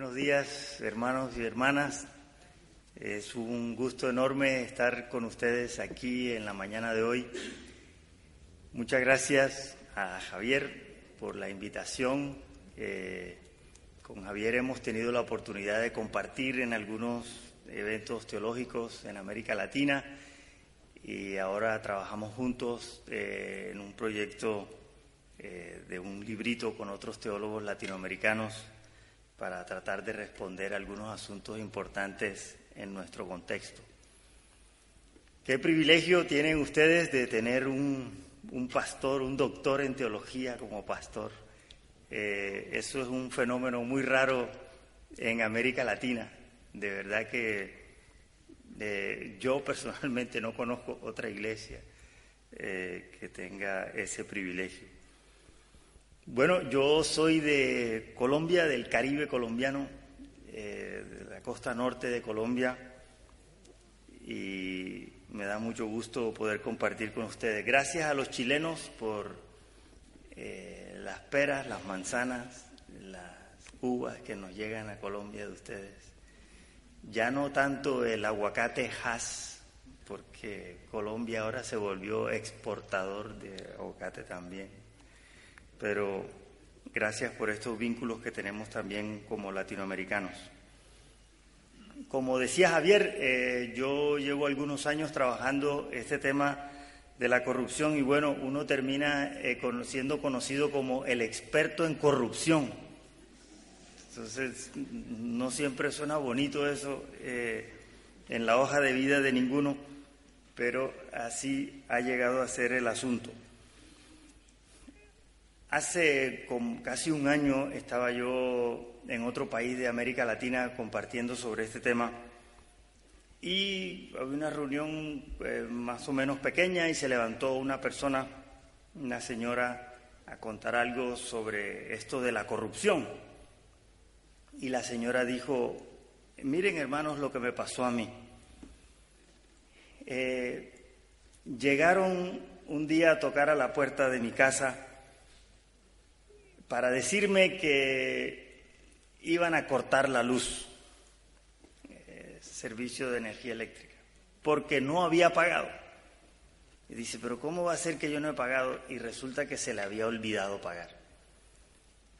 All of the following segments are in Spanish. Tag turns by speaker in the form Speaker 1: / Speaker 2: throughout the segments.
Speaker 1: Buenos días, hermanos y hermanas. Es un gusto enorme estar con ustedes aquí en la mañana de hoy. Muchas gracias a Javier por la invitación. Eh, con Javier hemos tenido la oportunidad de compartir en algunos eventos teológicos en América Latina y ahora trabajamos juntos eh, en un proyecto eh, de un librito con otros teólogos latinoamericanos para tratar de responder algunos asuntos importantes en nuestro contexto. Qué privilegio tienen ustedes de tener un, pastor, un doctor en teología como pastor. Eh, eso es un fenómeno muy raro en América Latina. De verdad que eh, yo personalmente no conozco otra iglesia eh, que tenga ese privilegio. Bueno, yo soy de Colombia, del Caribe colombiano, eh, de la costa norte de Colombia, y me da mucho gusto poder compartir con ustedes. Gracias a los chilenos por eh, las peras, las manzanas, las uvas que nos llegan a Colombia de ustedes. Ya no tanto el aguacate Hass, porque Colombia ahora se volvió exportador de aguacate también pero gracias por estos vínculos que tenemos también como latinoamericanos. Como decía Javier, eh, yo llevo algunos años trabajando este tema de la corrupción y bueno, uno termina eh, siendo conocido como el experto en corrupción. Entonces, no siempre suena bonito eso eh, en la hoja de vida de ninguno, pero así ha llegado a ser el asunto. Hace casi un año estaba yo en otro país de América Latina compartiendo sobre este tema y había una reunión eh, más o menos pequeña y se levantó una persona, una señora, a contar algo sobre esto de la corrupción. Y la señora dijo, miren hermanos lo que me pasó a mí. Eh, llegaron un día a tocar a la puerta de mi casa para decirme que iban a cortar la luz, eh, servicio de energía eléctrica, porque no había pagado. Y dice, pero ¿cómo va a ser que yo no he pagado? Y resulta que se le había olvidado pagar.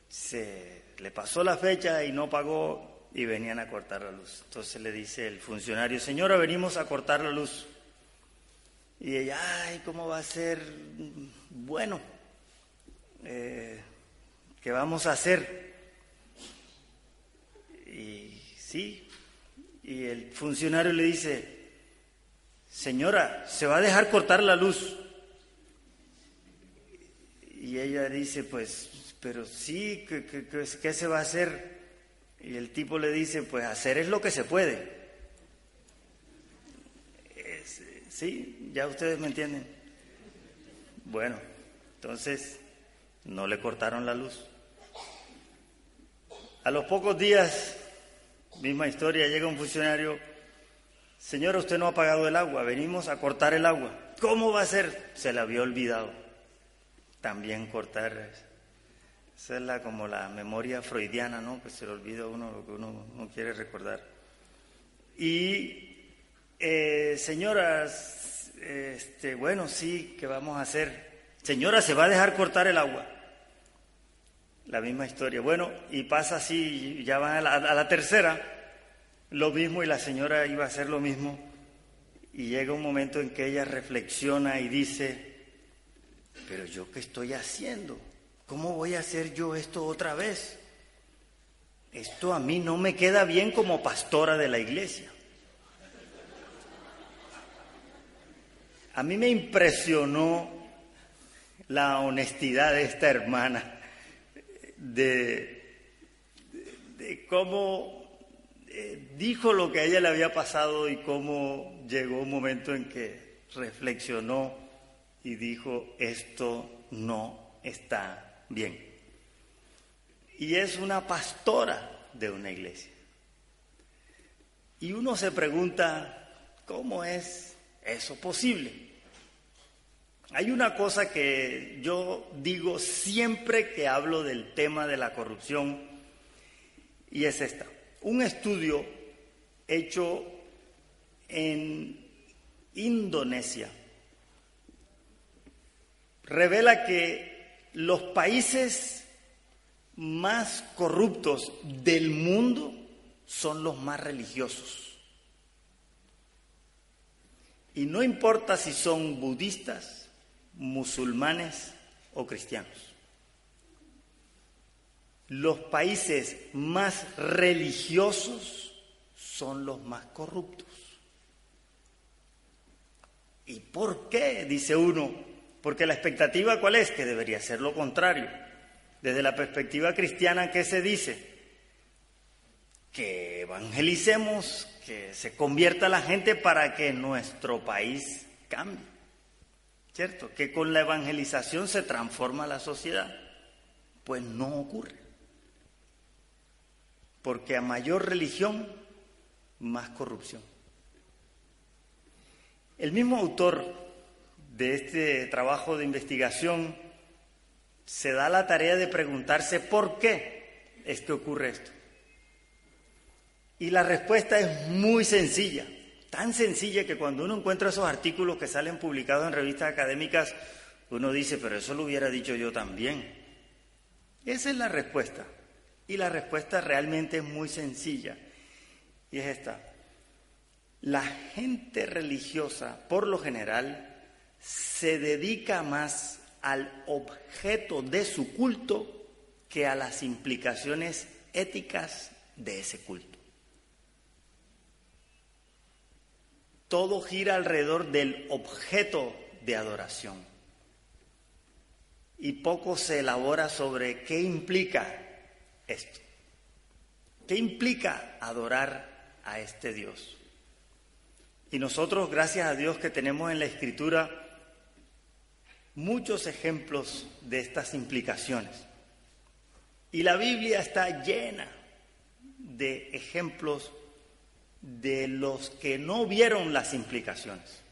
Speaker 1: Se le pasó la fecha y no pagó y venían a cortar la luz. Entonces le dice el funcionario, señora, venimos a cortar la luz. Y ella, ay, ¿cómo va a ser? Bueno, eh, ¿qué vamos a hacer? Y sí, y el funcionario le dice, señora, ¿se va a dejar cortar la luz? Y ella dice, pues, pero sí, ¿qué, se va a hacer? Y el tipo le dice, pues hacer es lo que se puede. sí, ya ustedes me entienden. Bueno, entonces no le cortaron la luz. A los pocos días, misma historia, llega un funcionario, señora, usted no ha pagado el agua, venimos a cortar el agua. ¿Cómo va a ser? Se le había olvidado también cortar. Esa es la, como la memoria freudiana, ¿no? Que se le olvida uno lo que uno no quiere recordar. Y, eh, señoras, este, bueno, sí, ¿qué vamos a hacer? Señora, ¿se va a dejar cortar el agua? La misma historia. Bueno, y pasa así, ya van a la, tercera, lo mismo y la señora iba a hacer lo mismo. Y llega un momento en que ella reflexiona y dice, pero yo qué estoy haciendo? ¿Cómo voy a hacer yo esto otra vez? Esto a mí no me queda bien como pastora de la iglesia. A mí me impresionó la honestidad de esta hermana de, cómo eh, dijo lo que a ella le había pasado y cómo llegó un momento en que reflexionó y dijo, esto no está bien. Y es una pastora de una iglesia. Y uno se pregunta, ¿cómo es eso posible? Hay una cosa que yo digo siempre que hablo del tema de la corrupción y es esta. Un estudio hecho en Indonesia revela que los países más corruptos del mundo son los más religiosos. Y no importa si son budistas, musulmanes o cristianos los países más religiosos son los más corruptos. ¿Y por qué? Dice uno. Porque la expectativa cuál es? Que debería ser lo contrario. Desde la perspectiva cristiana, ¿qué se dice? Que evangelicemos, que se convierta la gente para que nuestro país cambie. ¿Cierto? Que con la evangelización se transforma la sociedad. Pues no ocurre porque a mayor religión, más corrupción. El mismo autor de este trabajo de investigación se da la tarea de preguntarse por qué es que ocurre esto. Y la respuesta es muy sencilla, tan sencilla que cuando uno encuentra esos artículos que salen publicados en revistas académicas, uno dice, pero eso lo hubiera dicho yo también. Esa es la respuesta. Y la respuesta realmente es muy sencilla. Y es esta. La gente religiosa, por lo general, se dedica más al objeto de su culto que a las implicaciones éticas de ese culto. Todo gira alrededor del objeto de adoración. Y poco se elabora sobre qué implica esto. ¿Qué implica adorar a este Dios? Y nosotros, gracias a Dios que tenemos en la Escritura muchos ejemplos de estas implicaciones. Y la Biblia está llena de ejemplos de los que no vieron las implicaciones.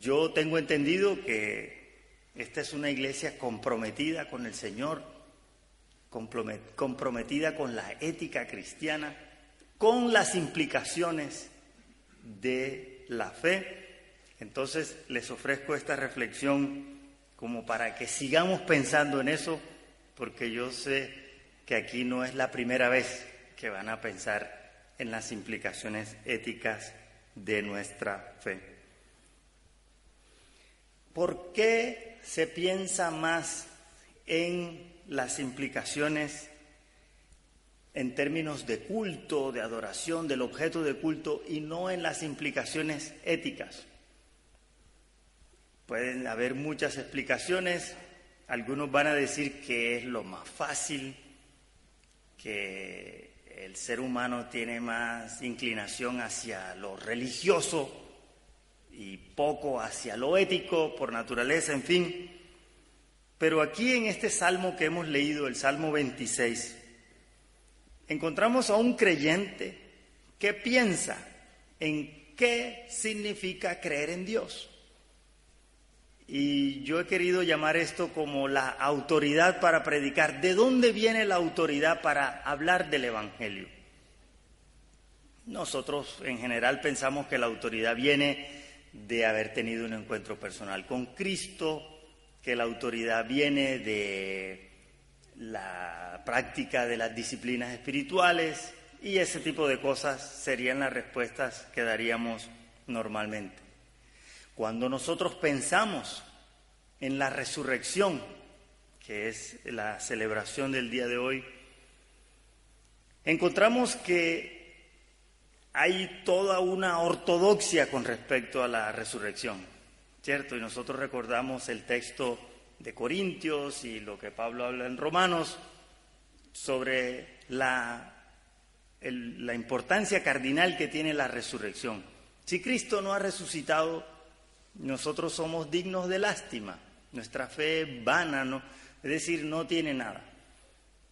Speaker 1: Yo tengo entendido que esta es una iglesia comprometida con el Señor, comprometida con la ética cristiana, con las implicaciones de la fe. Entonces les ofrezco esta reflexión como para que sigamos pensando en eso, porque yo sé que aquí no es la primera vez que van a pensar en las implicaciones éticas de nuestra fe. ¿Por qué se piensa más en las implicaciones en términos de culto, de adoración, del objeto de culto y no en las implicaciones éticas. Pueden haber muchas explicaciones, algunos van a decir que es lo más fácil, que el ser humano tiene más inclinación hacia lo religioso y poco hacia lo ético por naturaleza, en fin. Pero aquí en este salmo que hemos leído, el Salmo 26, encontramos a un creyente que piensa en qué significa creer en Dios. Y yo he querido llamar esto como la autoridad para predicar. ¿De dónde viene la autoridad para hablar del Evangelio? Nosotros en general pensamos que la autoridad viene de haber tenido un encuentro personal con Cristo, que la autoridad viene de la práctica de las disciplinas espirituales y ese tipo de cosas serían las respuestas que daríamos normalmente. Cuando nosotros pensamos en la resurrección, que es la celebración del día de hoy, encontramos que hay toda una ortodoxia con respecto a la resurrección. ¿cierto? Y nosotros recordamos el texto de Corintios y lo que Pablo habla en Romanos sobre la, la importancia cardinal que tiene la resurrección. Si Cristo no ha resucitado, nosotros somos dignos de lástima, nuestra fe es vana, ¿no? es decir, no tiene nada.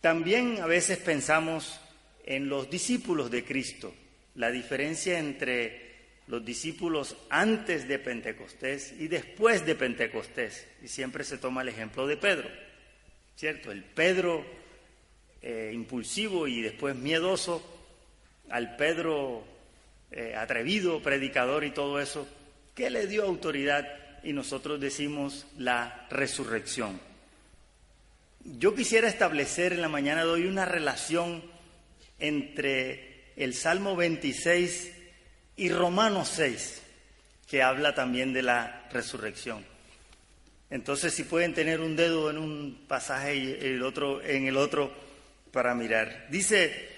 Speaker 1: También a veces pensamos en los discípulos de Cristo, la diferencia entre los discípulos antes de Pentecostés y después de Pentecostés. Y siempre se toma el ejemplo de Pedro, ¿cierto? El Pedro eh, impulsivo y después miedoso, al Pedro eh, atrevido, predicador y todo eso, ¿qué le dio autoridad? Y nosotros decimos la resurrección. Yo quisiera establecer en la mañana de hoy una relación entre el Salmo 26 y Romanos 6, que habla también de la resurrección. Entonces, si pueden tener un dedo en un pasaje y el otro en el otro para mirar. Dice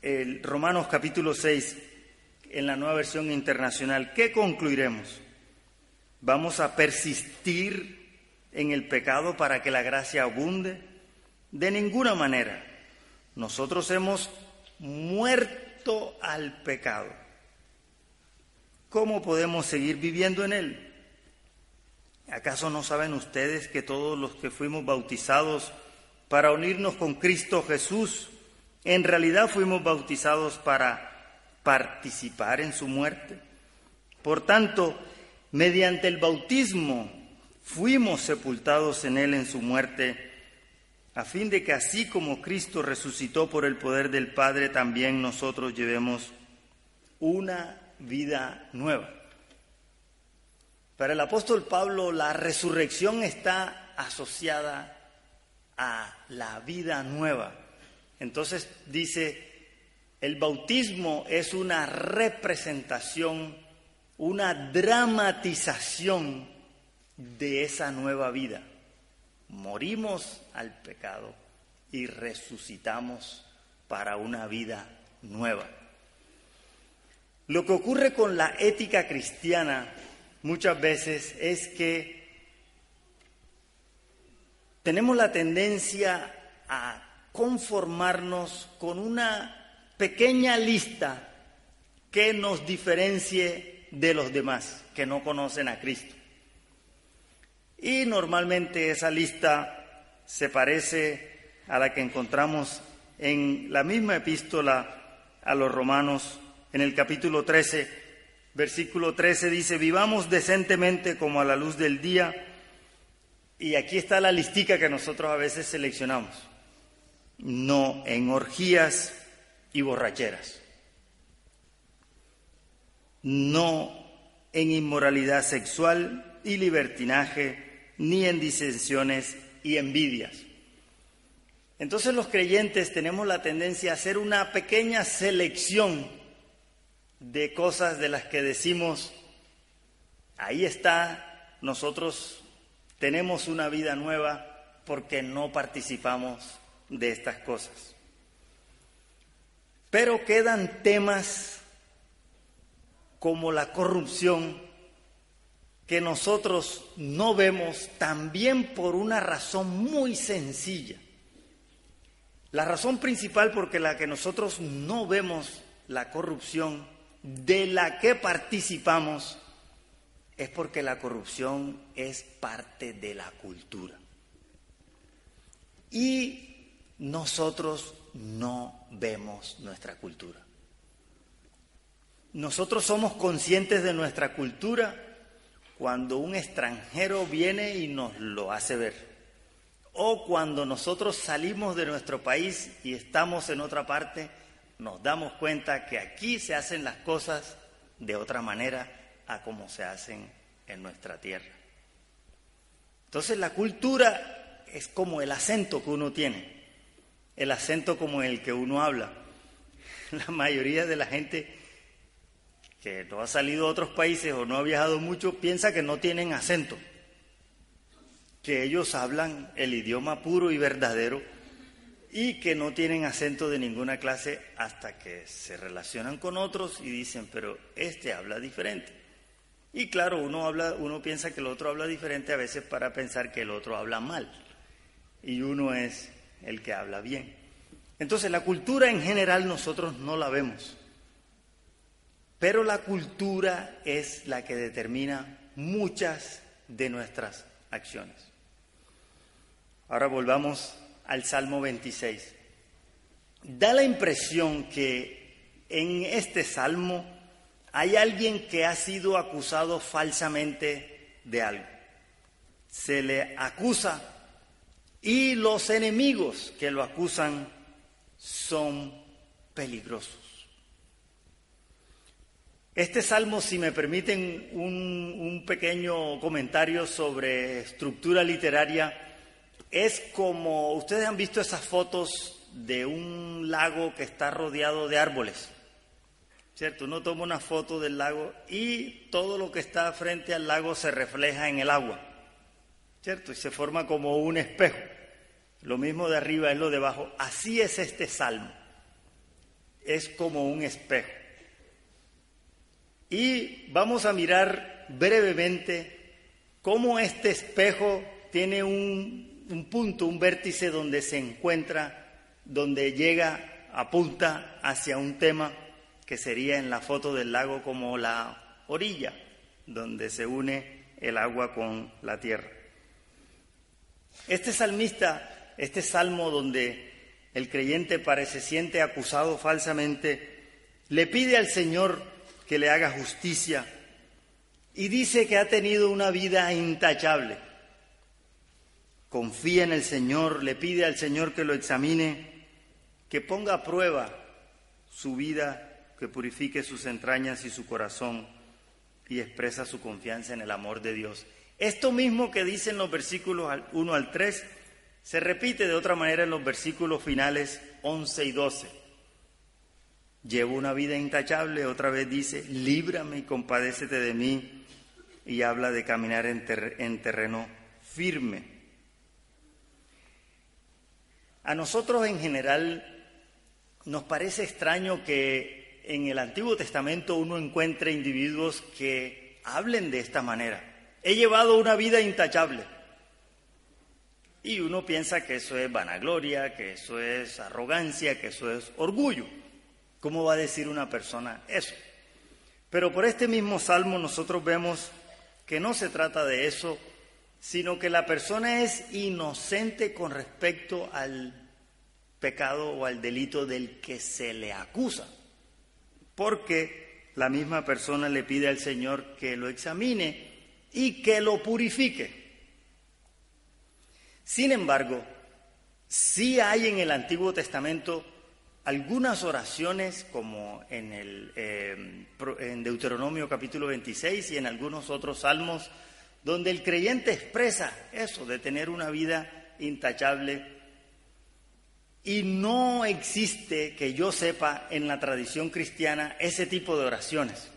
Speaker 1: el Romanos capítulo 6 en la nueva versión internacional, ¿qué concluiremos? ¿Vamos a persistir en el pecado para que la gracia abunde? De ninguna manera. Nosotros hemos muerto al pecado. ¿Cómo podemos seguir viviendo en él? ¿Acaso no saben ustedes que todos los que fuimos bautizados para unirnos con Cristo Jesús, en realidad fuimos bautizados para participar en su muerte? Por tanto, mediante el bautismo fuimos sepultados en él en su muerte a fin de que así como Cristo resucitó por el poder del Padre, también nosotros llevemos una vida nueva. Para el apóstol Pablo, la resurrección está asociada a la vida nueva. Entonces dice, el bautismo es una representación, una dramatización de esa nueva vida morimos al pecado y resucitamos para una vida nueva. Lo que ocurre con la ética cristiana muchas veces es que tenemos la tendencia a conformarnos con una pequeña lista que nos diferencie de los demás que no conocen a Cristo. Y normalmente esa lista se parece a la que encontramos en la misma epístola a los romanos, en el capítulo 13, versículo 13 dice, vivamos decentemente como a la luz del día. Y aquí está la listica que nosotros a veces seleccionamos. No en orgías y borracheras. No en inmoralidad sexual y libertinaje ni en disensiones y envidias. Entonces los creyentes tenemos la tendencia a hacer una pequeña selección de cosas de las que decimos, ahí está, nosotros tenemos una vida nueva porque no participamos de estas cosas. Pero quedan temas como la corrupción, que nosotros no vemos también por una razón muy sencilla. La razón principal porque la que nosotros no vemos la corrupción de la que participamos es porque la corrupción es parte de la cultura. Y nosotros no vemos nuestra cultura. Nosotros somos conscientes de nuestra cultura cuando un extranjero viene y nos lo hace ver. O cuando nosotros salimos de nuestro país y estamos en otra parte, nos damos cuenta que aquí se hacen las cosas de otra manera a como se hacen en nuestra tierra. Entonces la cultura es como el acento que uno tiene, el acento como el que uno habla. La mayoría de la gente que no ha salido a otros países o no ha viajado mucho, piensa que no tienen acento, que ellos hablan el idioma puro y verdadero y que no tienen acento de ninguna clase hasta que se relacionan con otros y dicen, pero este habla diferente. Y claro, uno, habla, uno piensa que el otro habla diferente a veces para pensar que el otro habla mal y uno es el que habla bien. Entonces la cultura en general nosotros no la vemos. Pero la cultura es la que determina muchas de nuestras acciones. Ahora volvamos al Salmo 26. Da la impresión que en este salmo hay alguien que ha sido acusado falsamente de algo. Se le acusa y los enemigos que lo acusan son peligrosos. Este salmo, si me permiten un, un, pequeño comentario sobre estructura literaria, es como, ustedes han visto esas fotos de un lago que está rodeado de árboles, ¿cierto? Uno toma una foto del lago y todo lo que está frente al lago se refleja en el agua, ¿cierto? Y se forma como un espejo. Lo mismo de arriba es lo de abajo. Así es este salmo. Es como un espejo. Y vamos a mirar brevemente cómo este espejo tiene un, un punto, un vértice donde se encuentra, donde llega, apunta hacia un tema que sería en la foto del lago como la orilla, donde se une el agua con la tierra. Este salmista, este salmo donde el creyente parece siente acusado falsamente, le pide al Señor que le haga justicia y dice que ha tenido una vida intachable. Confía en el Señor, le pide al Señor que lo examine, que ponga a prueba su vida, que purifique sus entrañas y su corazón y expresa su confianza en el amor de Dios. Esto mismo que dicen los versículos 1 al 3 se repite de otra manera en los versículos finales 11 y 12. Llevo una vida intachable, otra vez dice, líbrame y compadécete de mí, y habla de caminar en, en terreno firme. A nosotros en general nos parece extraño que en el Antiguo Testamento uno encuentre individuos que hablen de esta manera. He llevado una vida intachable. Y uno piensa que eso es vanagloria, que eso es arrogancia, que eso es orgullo. ¿Cómo va a decir una persona eso? Pero por este mismo salmo nosotros vemos que no se trata de eso, sino que la persona es inocente con respecto al pecado o al delito del que se le acusa, porque la misma persona le pide al Señor que lo examine y que lo purifique. Sin embargo, sí hay en el Antiguo Testamento algunas oraciones, como en, el, eh, en Deuteronomio capítulo 26 y en algunos otros salmos, donde el creyente expresa eso de tener una vida intachable. Y no existe, que yo sepa, en la tradición cristiana ese tipo de oraciones.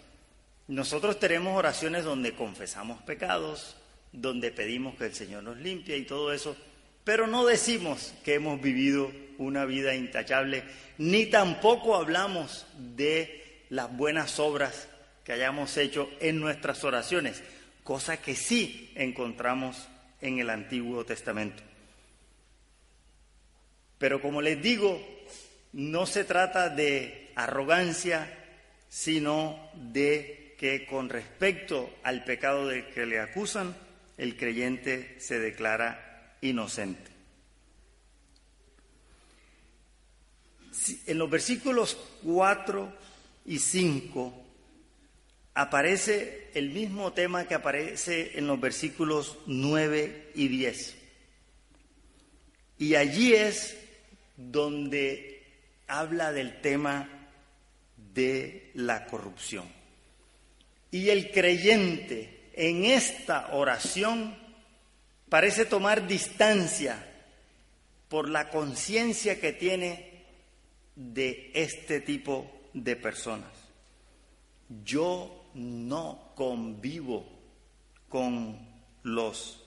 Speaker 1: Nosotros tenemos oraciones donde confesamos pecados, donde pedimos que el Señor nos limpie y todo eso, pero no decimos que hemos vivido una vida intachable ni tampoco hablamos de las buenas obras que hayamos hecho en nuestras oraciones, cosa que sí encontramos en el Antiguo Testamento. Pero como les digo, no se trata de arrogancia, sino de que con respecto al pecado de que le acusan, el creyente se declara inocente. en los versículos 4 y 5 aparece el mismo tema que aparece en los versículos 9 y 10. Y allí es donde habla del tema de la corrupción. Y el creyente en esta oración parece tomar distancia por la conciencia que tiene de este tipo de personas. Yo no convivo con los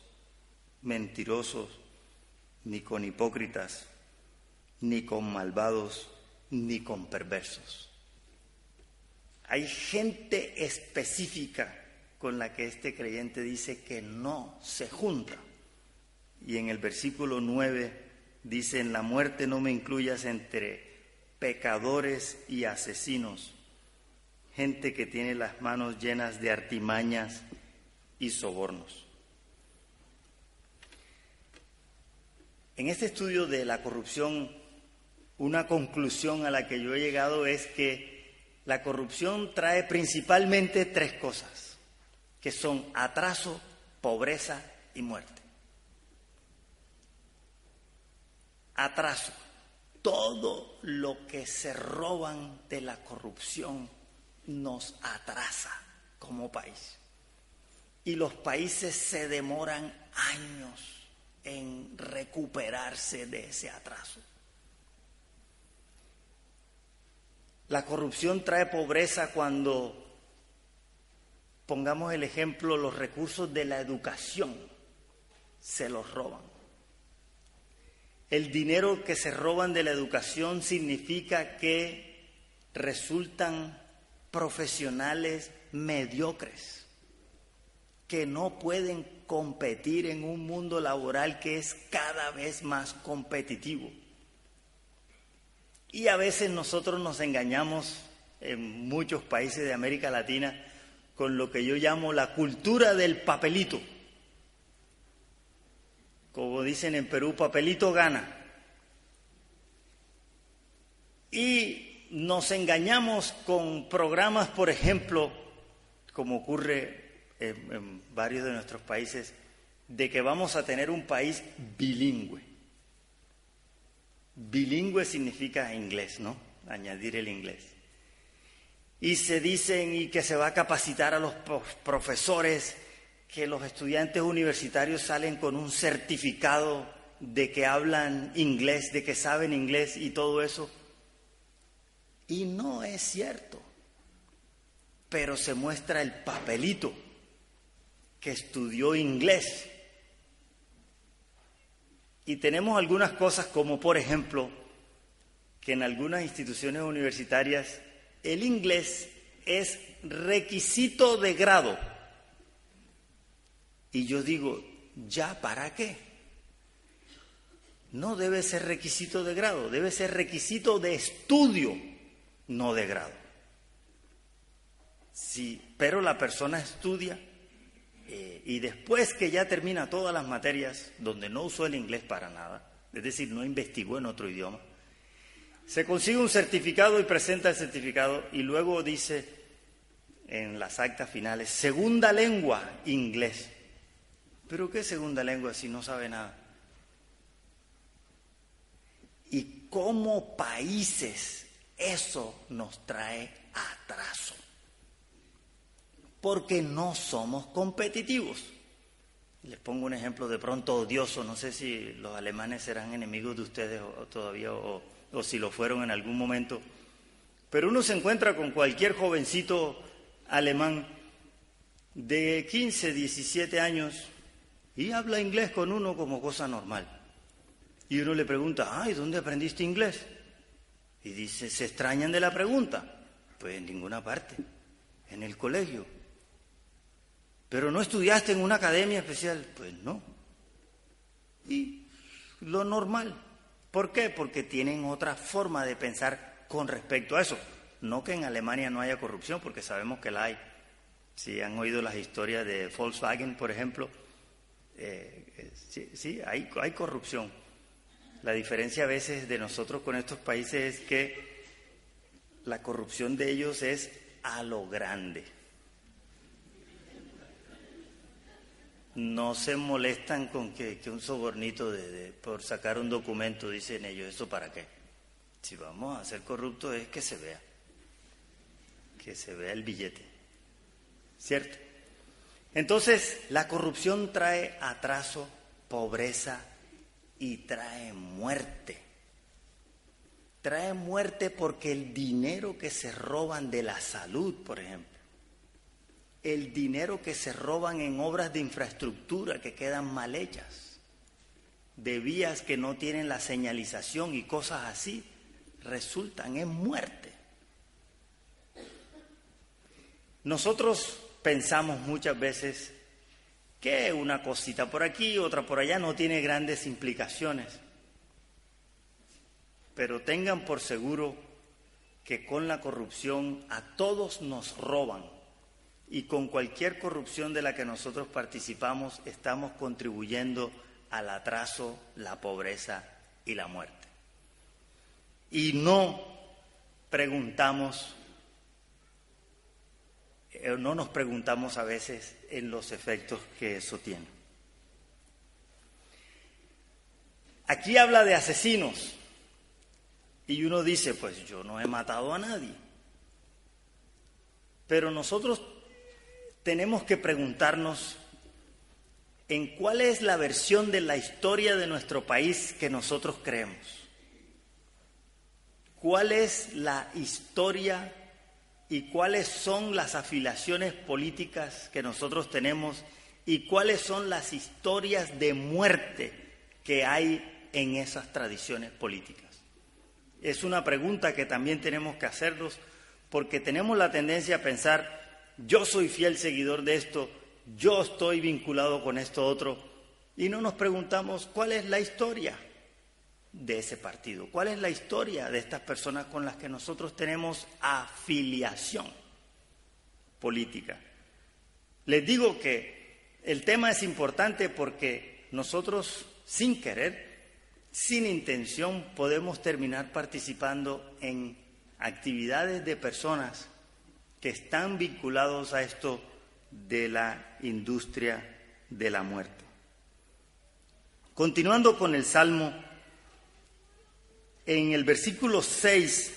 Speaker 1: mentirosos, ni con hipócritas, ni con malvados, ni con perversos. Hay gente específica con la que este creyente dice que no se junta. Y en el versículo 9 dice, en la muerte no me incluyas entre pecadores y asesinos, gente que tiene las manos llenas de artimañas y sobornos. En este estudio de la corrupción, una conclusión a la que yo he llegado es que la corrupción trae principalmente tres cosas, que son atraso, pobreza y muerte. atraso. Todo lo que se roban de la corrupción nos atrasa como país. Y los países se demoran años en recuperarse de ese atraso. La corrupción trae pobreza cuando, pongamos el ejemplo, los recursos de la educación se los roban. El dinero que se roban de la educación significa que resultan profesionales mediocres, que no pueden competir en un mundo laboral que es cada vez más competitivo. Y a veces nosotros nos engañamos en muchos países de América Latina con lo que yo llamo la cultura del papelito. Como dicen en Perú, papelito gana. Y nos engañamos con programas, por ejemplo, como ocurre en, varios de nuestros países, de que vamos a tener un país bilingüe. Bilingüe significa inglés, ¿no? Añadir el inglés. Y se dicen y que se va a capacitar a los profesores, que los estudiantes universitarios salen con un certificado de que hablan inglés, de que saben inglés y todo eso. Y no es cierto. Pero se muestra el papelito que estudió inglés y tenemos algunas cosas como, por ejemplo, que en algunas instituciones universitarias el inglés es requisito de grado. Y yo digo, ¿ya para qué? No debe ser requisito de grado, debe ser requisito de estudio, no de grado. Sí, pero la persona estudia eh, y después que ya termina todas las materias donde no usó el inglés para nada, es decir, no investigó en otro idioma, se consigue un certificado y presenta el certificado y luego dice en las actas finales, segunda lengua, inglés. ¿Pero qué segunda lengua si no sabe nada? Y como países eso nos trae atraso porque no somos competitivos. Les pongo un ejemplo de pronto odioso, no sé si los alemanes serán enemigos de ustedes todavía o, o si lo fueron en algún momento, pero uno se encuentra con cualquier jovencito alemán de 15, 17 años y habla inglés con uno como cosa normal. Y uno le pregunta, ay, ¿dónde aprendiste inglés? Y dice, ¿se extrañan de la pregunta? Pues en ninguna parte, en el colegio. ¿Pero no estudiaste en una academia especial? Pues no. Y lo normal. ¿Por qué? Porque tienen otra forma de pensar con respecto a eso. No que en Alemania no haya corrupción, porque sabemos que la hay. Si han oído las historias de Volkswagen, por ejemplo, eh, eh, sí, sí hay, hay corrupción. La diferencia a veces de nosotros con estos países es que la corrupción de ellos es a lo grande. No se molestan con que, un sobornito de, por sacar un documento, dicen ellos, ¿eso para qué? Si vamos a ser corruptos es que se vea, que se vea el billete, ¿cierto? Entonces, la corrupción trae atraso, pobreza y trae muerte. Trae muerte porque el dinero que se roban de la salud, por ejemplo, el dinero que se roban en obras de infraestructura que quedan mal hechas, de vías que no tienen la señalización y cosas así, resultan en muerte. Nosotros pensamos muchas veces que una cosita por aquí, otra por allá, no tiene grandes implicaciones. Pero tengan por seguro que con la corrupción a todos nos roban y con cualquier corrupción de la que nosotros participamos estamos contribuyendo al atraso, la pobreza y la muerte. Y no preguntamos, eh, no nos preguntamos a veces en los efectos que eso tiene. Aquí habla de asesinos. Y uno dice, pues yo no he matado a nadie. Pero nosotros tenemos que preguntarnos en cuál es la versión de la historia de nuestro país que nosotros creemos. ¿Cuál es la historia y cuáles son las afiliaciones políticas que nosotros tenemos y cuáles son las historias de muerte que hay en esas tradiciones políticas. Es una pregunta que también tenemos que hacernos porque tenemos la tendencia a pensar, yo soy fiel seguidor de esto, yo estoy vinculado con esto otro, y no nos preguntamos cuál es la historia de ese partido, cuál es la historia de estas personas con las que nosotros tenemos afiliación política. Les digo que el tema es importante porque nosotros, sin querer, sin intención podemos terminar participando en actividades de personas que están vinculados a esto de la industria de la muerte. Continuando con el Salmo, en el versículo 6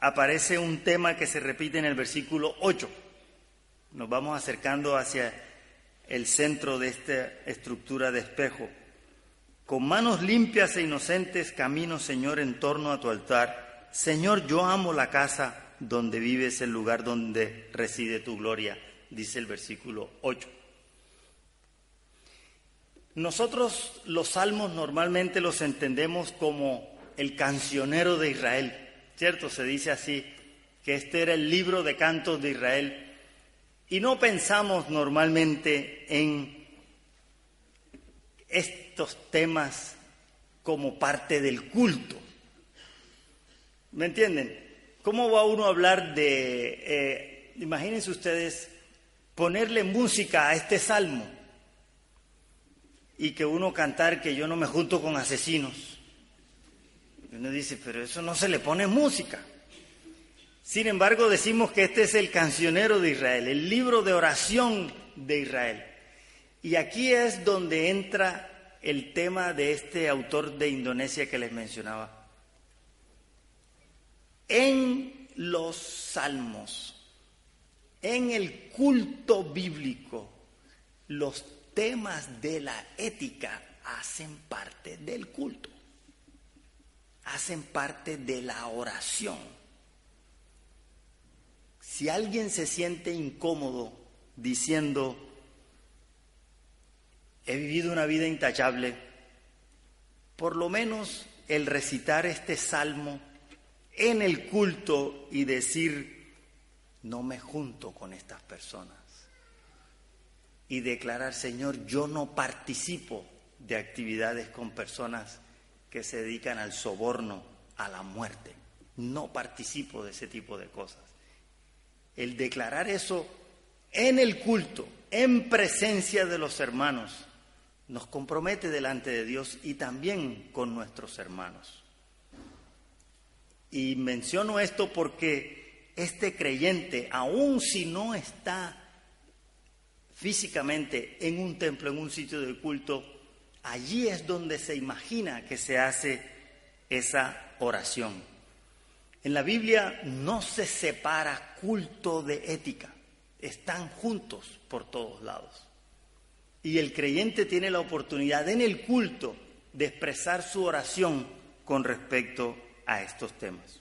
Speaker 1: aparece un tema que se repite en el versículo 8. Nos vamos acercando hacia el centro de esta estructura de espejo. Con manos limpias e inocentes camino, Señor, en torno a tu altar. Señor, yo amo la casa donde vives, el lugar donde reside tu gloria, dice el versículo 8. Nosotros los salmos normalmente los entendemos como el cancionero de Israel, ¿cierto? Se dice así, que este era el libro de cantos de Israel. Y no pensamos normalmente en estos temas como parte del culto. ¿Me entienden? ¿Cómo va uno a hablar de, eh, imagínense ustedes, ponerle música a este salmo y que uno cantar que yo no me junto con asesinos? Uno dice, pero eso no se le pone música. Sin embargo, decimos que este es el cancionero de Israel, el libro de oración de Israel. Y aquí es donde entra el tema de este autor de Indonesia que les mencionaba. En los salmos, en el culto bíblico, los temas de la ética hacen parte del culto, hacen parte de la oración. Si alguien se siente incómodo diciendo, he vivido una vida intachable, por lo menos el recitar este salmo en el culto y decir, no me junto con estas personas. Y declarar, Señor, yo no participo de actividades con personas que se dedican al soborno, a la muerte. No participo de ese tipo de cosas. El declarar eso en el culto, en presencia de los hermanos, nos compromete delante de Dios y también con nuestros hermanos. Y menciono esto porque este creyente, aun si no está físicamente en un templo, en un sitio de culto, allí es donde se imagina que se hace esa oración. En la Biblia no se separa culto de ética, están juntos por todos lados. Y el creyente tiene la oportunidad en el culto de expresar su oración con respecto a estos temas.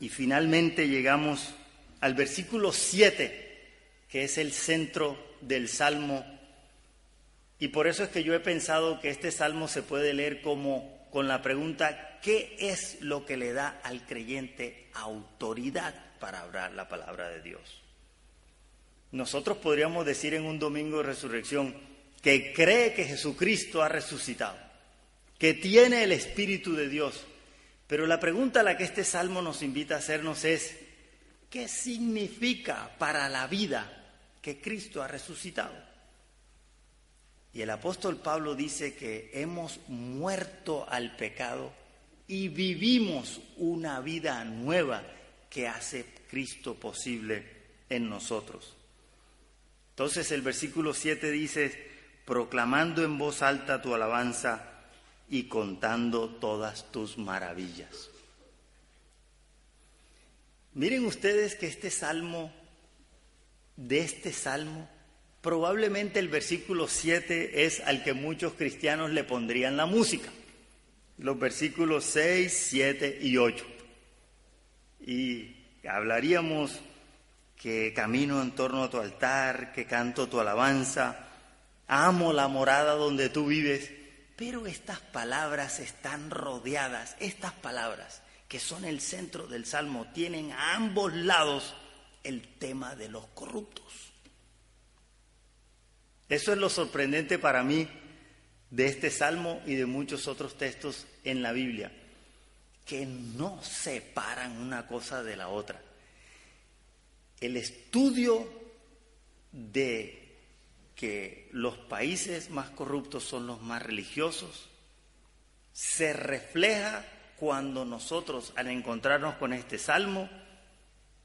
Speaker 1: Y finalmente llegamos al versículo 7, que es el centro del salmo. Y por eso es que yo he pensado que este salmo se puede leer como con la pregunta, ¿qué es lo que le da al creyente autoridad para hablar la palabra de Dios? nosotros podríamos decir en un domingo de resurrección que cree que Jesucristo ha resucitado, que tiene el Espíritu de Dios. Pero la pregunta a la que este salmo nos invita a hacernos es, ¿qué significa para la vida que Cristo ha resucitado? Y el apóstol Pablo dice que hemos muerto al pecado y vivimos una vida nueva que hace Cristo posible en nosotros. Entonces el versículo 7 dice, proclamando en voz alta tu alabanza y contando todas tus maravillas. Miren ustedes que este salmo, de este salmo, probablemente el versículo 7 es al que muchos cristianos le pondrían la música. Los versículos 6, 7 y 8. Y hablaríamos que camino en torno a tu altar, que canto tu alabanza, amo la morada donde tú vives, pero estas palabras están rodeadas, estas palabras que son el centro del Salmo, tienen a ambos lados el tema de los corruptos. Eso es lo sorprendente para mí de este Salmo y de muchos otros textos en la Biblia, que no separan una cosa de la otra. El estudio de que los países más corruptos son los más religiosos se refleja cuando nosotros, al encontrarnos con este salmo,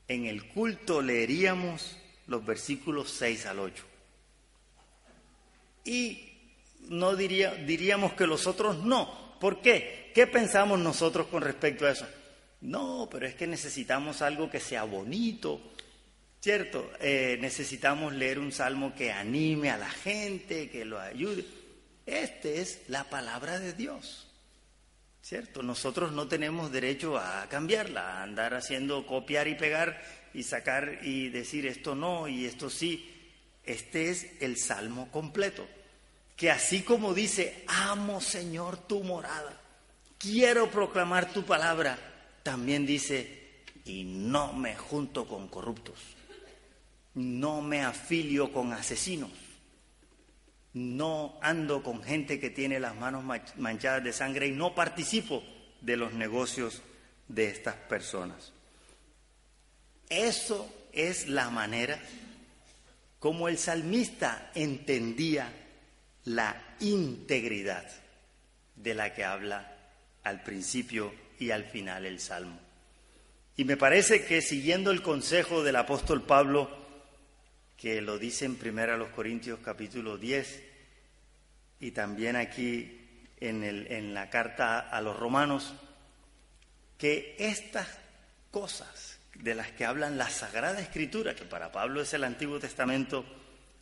Speaker 1: en el culto leeríamos los versículos 6 al 8. Y no diría, diríamos que los otros no. ¿Por qué? ¿Qué pensamos nosotros con respecto a eso? No, pero es que necesitamos algo que sea bonito, ¿cierto? Eh, necesitamos leer un salmo que anime a la gente, que lo ayude. Este es la palabra de Dios. ¿Cierto? Nosotros no tenemos derecho a cambiarla, a andar haciendo copiar y pegar y sacar y decir esto no y esto sí. Este es el salmo completo, que así como dice, amo Señor tu morada, quiero proclamar tu palabra, también dice, y no me junto con corruptos, no me afilio con asesinos no ando con gente que tiene las manos manchadas de sangre y no participo de los negocios de estas personas. Eso es la manera como el salmista entendía la integridad de la que habla al principio y al final el Salmo. Y me parece que siguiendo el consejo del apóstol Pablo, que lo dice en primera los Corintios capítulo 10 y también aquí en, el, en la carta a los romanos, que estas cosas de las que hablan la Sagrada Escritura, que para Pablo es el Antiguo Testamento,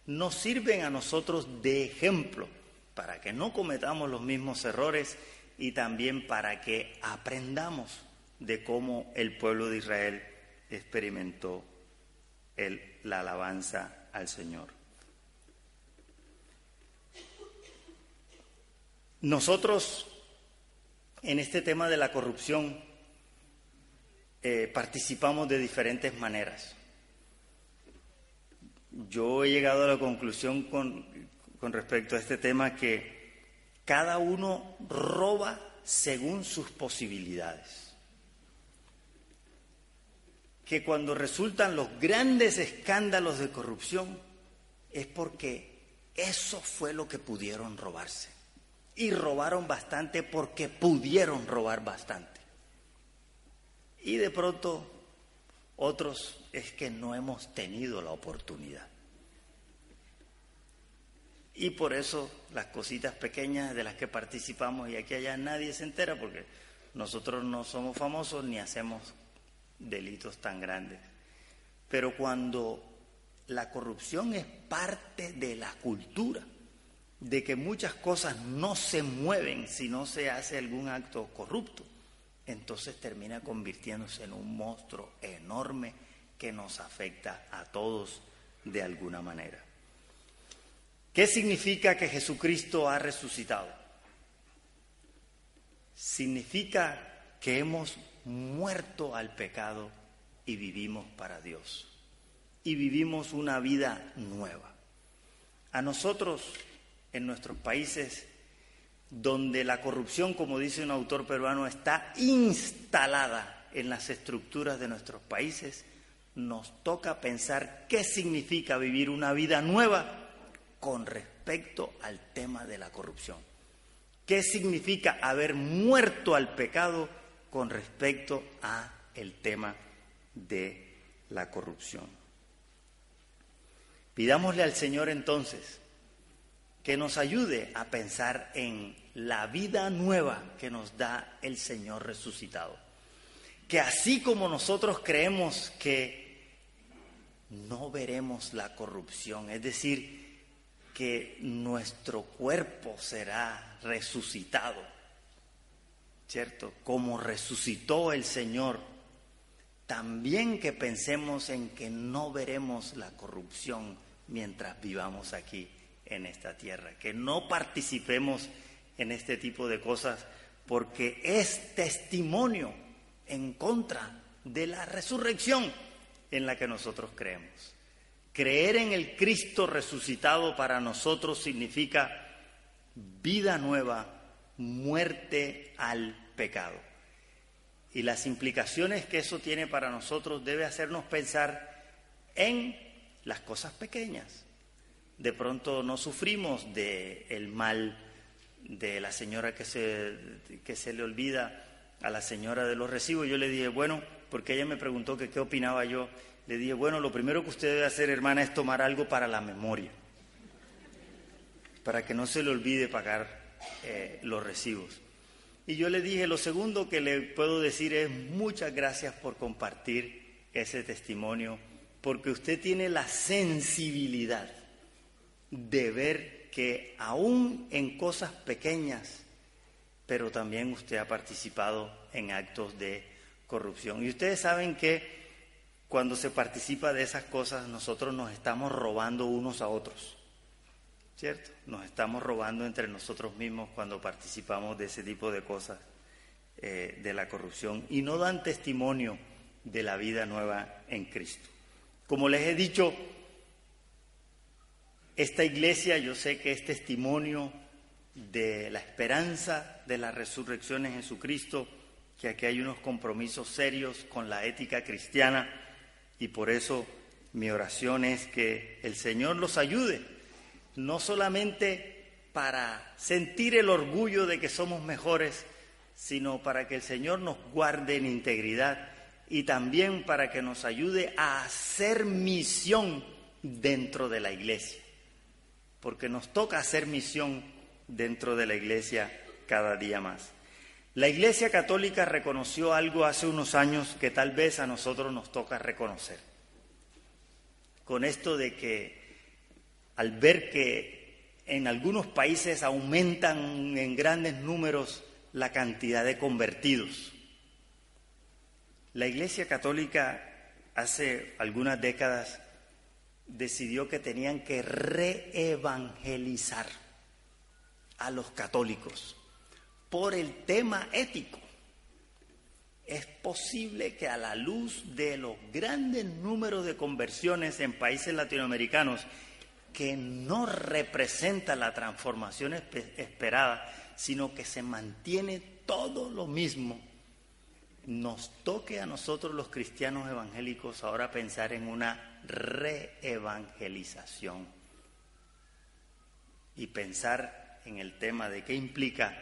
Speaker 1: nos sirven a nosotros de ejemplo para que no cometamos los mismos errores y también para que aprendamos de cómo el pueblo de Israel experimentó la alabanza al Señor. Nosotros, en este tema de la corrupción, eh, participamos de diferentes maneras. Yo he llegado a la conclusión con, con respecto a este tema que cada uno roba según sus posibilidades que cuando resultan los grandes escándalos de corrupción es porque eso fue lo que pudieron robarse. Y robaron bastante porque pudieron robar bastante. Y de pronto otros es que no hemos tenido la oportunidad. Y por eso las cositas pequeñas de las que participamos y aquí allá nadie se entera porque nosotros no somos famosos ni hacemos delitos tan grandes. Pero cuando la corrupción es parte de la cultura, de que muchas cosas no se mueven si no se hace algún acto corrupto, entonces termina convirtiéndose en un monstruo enorme que nos afecta a todos de alguna manera. ¿Qué significa que Jesucristo ha resucitado? Significa que hemos muerto al pecado y vivimos para Dios. Y vivimos una vida nueva. A nosotros, en nuestros países, donde la corrupción, como dice un autor peruano, está instalada en las estructuras de nuestros países, nos toca pensar qué significa vivir una vida nueva con respecto al tema de la corrupción. ¿Qué significa haber muerto al pecado con respecto a el tema de la corrupción. Pidámosle al Señor entonces que nos ayude a pensar en la vida nueva que nos da el Señor resucitado. Que así como nosotros creemos que no veremos la corrupción, es decir, que nuestro cuerpo será resucitado, ¿cierto? Como resucitó el Señor, también que pensemos en que no veremos la corrupción mientras vivamos aquí en esta tierra, que no participemos en este tipo de cosas porque es testimonio en contra de la resurrección en la que nosotros creemos. Creer en el Cristo resucitado para nosotros significa vida nueva, muerte al pecado. Y las implicaciones que eso tiene para nosotros debe hacernos pensar en las cosas pequeñas. De pronto no sufrimos del el mal de la señora que se, que se le olvida a la señora de los recibos. Yo le dije, bueno, porque ella me preguntó que qué opinaba yo. Le dije, bueno, lo primero que usted debe hacer, hermana, es tomar algo para la memoria, para que no se le olvide pagar eh, los recibos. Y yo le dije, lo segundo que le puedo decir es muchas gracias por compartir ese testimonio, porque usted tiene la sensibilidad de ver que aún en cosas pequeñas, pero también usted ha participado en actos de corrupción. Y ustedes saben que cuando se participa de esas cosas, nosotros nos estamos robando unos a otros, ¿cierto? Nos estamos robando entre nosotros mismos cuando participamos de ese tipo de cosas, eh, de la corrupción, y no dan testimonio de la vida nueva en Cristo. Como les he dicho, esta iglesia yo sé que es testimonio de la esperanza de la resurrección en Jesucristo, que aquí hay unos compromisos serios con la ética cristiana y por eso mi oración es que el Señor los ayude, no solamente para sentir el orgullo de que somos mejores, sino para que el Señor nos guarde en integridad y también para que nos ayude a hacer misión dentro de la iglesia porque nos toca hacer misión dentro de la Iglesia cada día más. La Iglesia Católica reconoció algo hace unos años que tal vez a nosotros nos toca reconocer. Con esto de que al ver que en algunos países aumentan en grandes números la cantidad de convertidos, la Iglesia Católica hace algunas décadas decidió que tenían que reevangelizar a los católicos por el tema ético. Es posible que a la luz de los grandes números de conversiones en países latinoamericanos que no representa la transformación esperada, sino que se mantiene todo lo mismo, nos toque a nosotros los cristianos evangélicos ahora pensar en una reevangelización y pensar en el tema de qué implica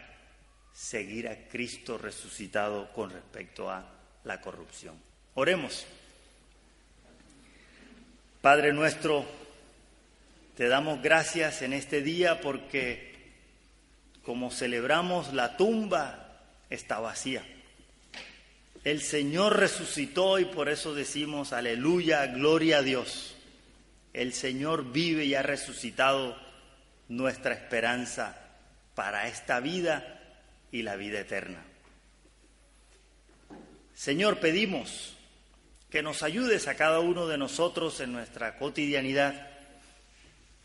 Speaker 1: seguir a Cristo resucitado con respecto a la corrupción. Oremos. Padre nuestro, te damos gracias en este día porque como celebramos la tumba está vacía el Señor resucitó y por eso decimos aleluya, gloria a Dios. El Señor vive y ha resucitado nuestra esperanza para esta vida y la vida eterna. Señor, pedimos que nos ayudes a cada uno de nosotros en nuestra cotidianidad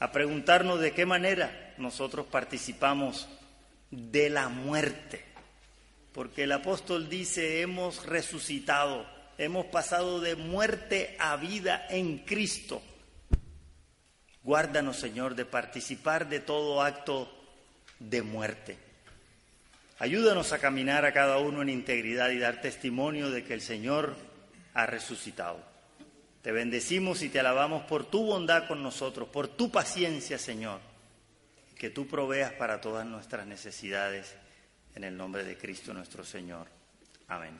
Speaker 1: a preguntarnos de qué manera nosotros participamos de la muerte porque el apóstol dice, hemos resucitado, hemos pasado de muerte a vida en Cristo. Guárdanos, Señor, de participar de todo acto de muerte. Ayúdanos a caminar a cada uno en integridad y dar testimonio de que el Señor ha resucitado. Te bendecimos y te alabamos por tu bondad con nosotros, por tu paciencia, Señor, que tú proveas para todas nuestras necesidades en el nombre de Cristo nuestro Señor. Amén.